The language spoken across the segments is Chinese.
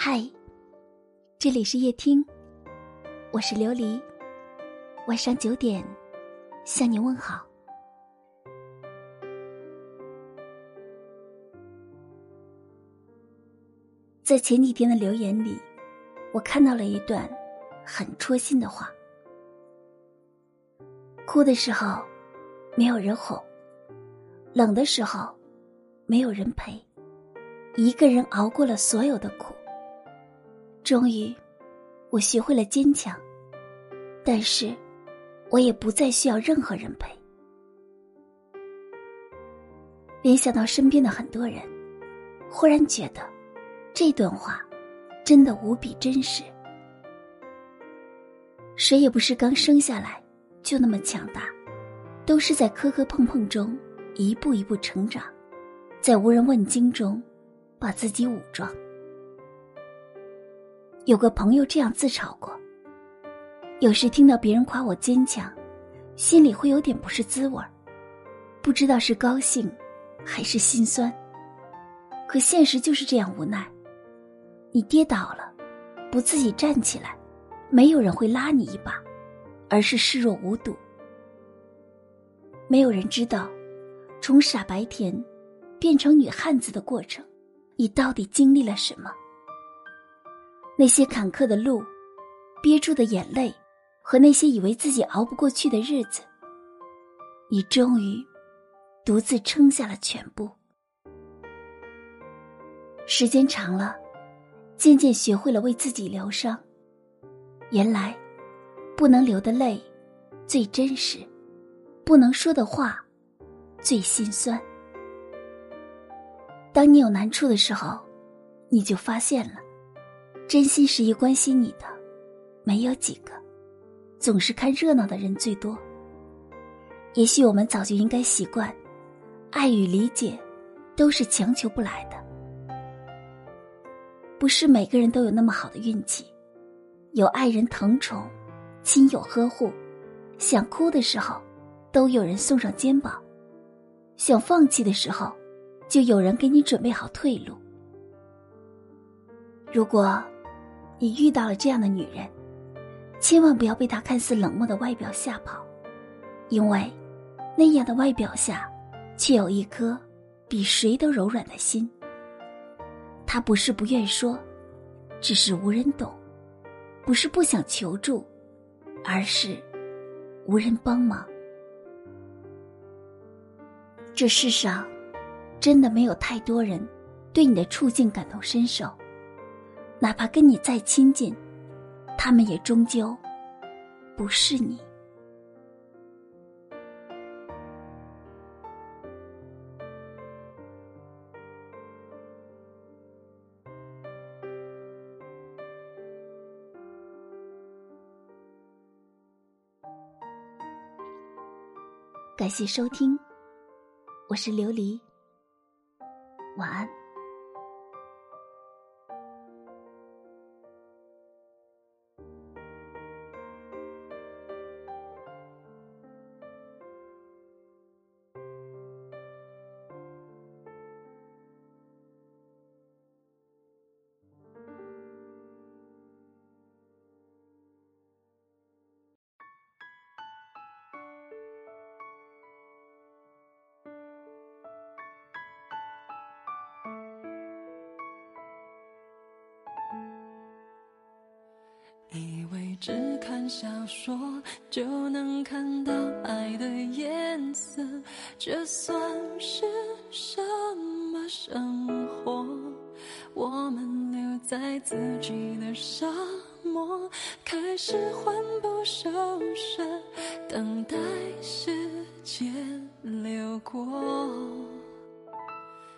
嗨，这里是夜听，我是琉璃。晚上九点，向你问好。在前几天的留言里，我看到了一段很戳心的话：哭的时候没有人哄，冷的时候没有人陪，一个人熬过了所有的苦。终于，我学会了坚强，但是，我也不再需要任何人陪。联想到身边的很多人，忽然觉得，这段话真的无比真实。谁也不是刚生下来就那么强大，都是在磕磕碰碰中一步一步成长，在无人问津中把自己武装。有个朋友这样自嘲过：有时听到别人夸我坚强，心里会有点不是滋味儿，不知道是高兴还是心酸。可现实就是这样无奈，你跌倒了，不自己站起来，没有人会拉你一把，而是视若无睹。没有人知道，从傻白甜变成女汉子的过程，你到底经历了什么。那些坎坷的路，憋住的眼泪，和那些以为自己熬不过去的日子，你终于独自撑下了全部。时间长了，渐渐学会了为自己疗伤。原来，不能流的泪最真实，不能说的话最心酸。当你有难处的时候，你就发现了。真心实意关心你的，没有几个，总是看热闹的人最多。也许我们早就应该习惯，爱与理解都是强求不来的。不是每个人都有那么好的运气，有爱人疼宠，亲友呵护，想哭的时候，都有人送上肩膀；想放弃的时候，就有人给你准备好退路。如果。你遇到了这样的女人，千万不要被她看似冷漠的外表吓跑，因为那样的外表下，却有一颗比谁都柔软的心。她不是不愿说，只是无人懂；不是不想求助，而是无人帮忙。这世上，真的没有太多人对你的处境感同身受。哪怕跟你再亲近，他们也终究不是你。感谢收听，我是琉璃，晚安。只看小说就能看到爱的颜色，这算是什么生活？我们留在自己的沙漠，开始魂不守舍，等待时间流过。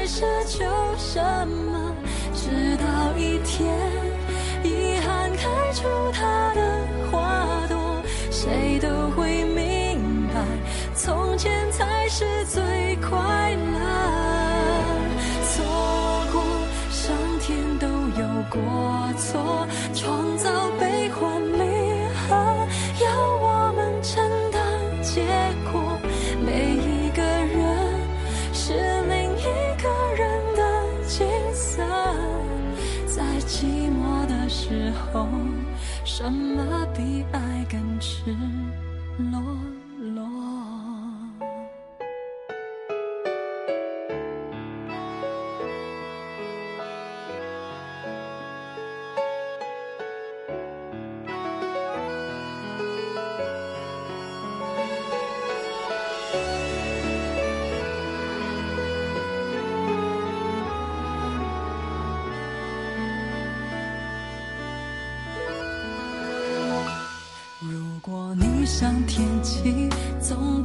还奢求什么，直到一天，遗憾开出它的花朵，谁都会明白，从前才是最快。什么比爱更赤裸像天气总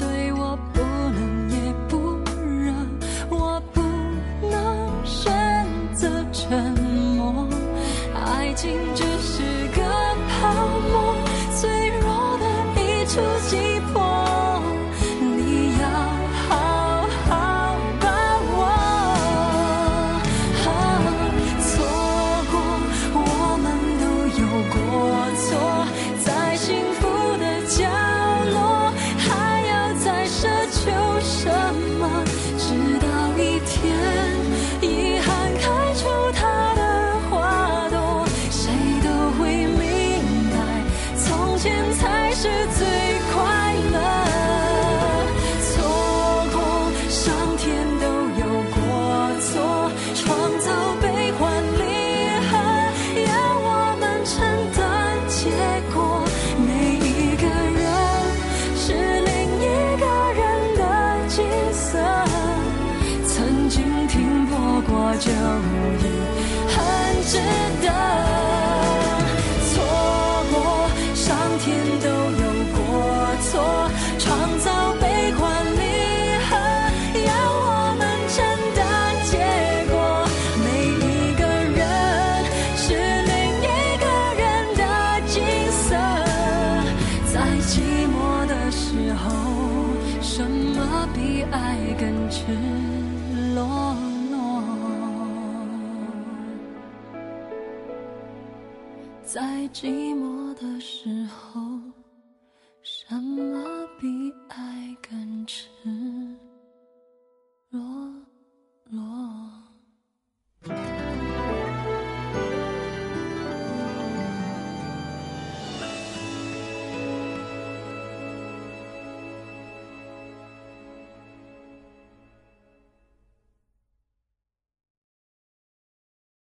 静听不过就无在寂寞的时候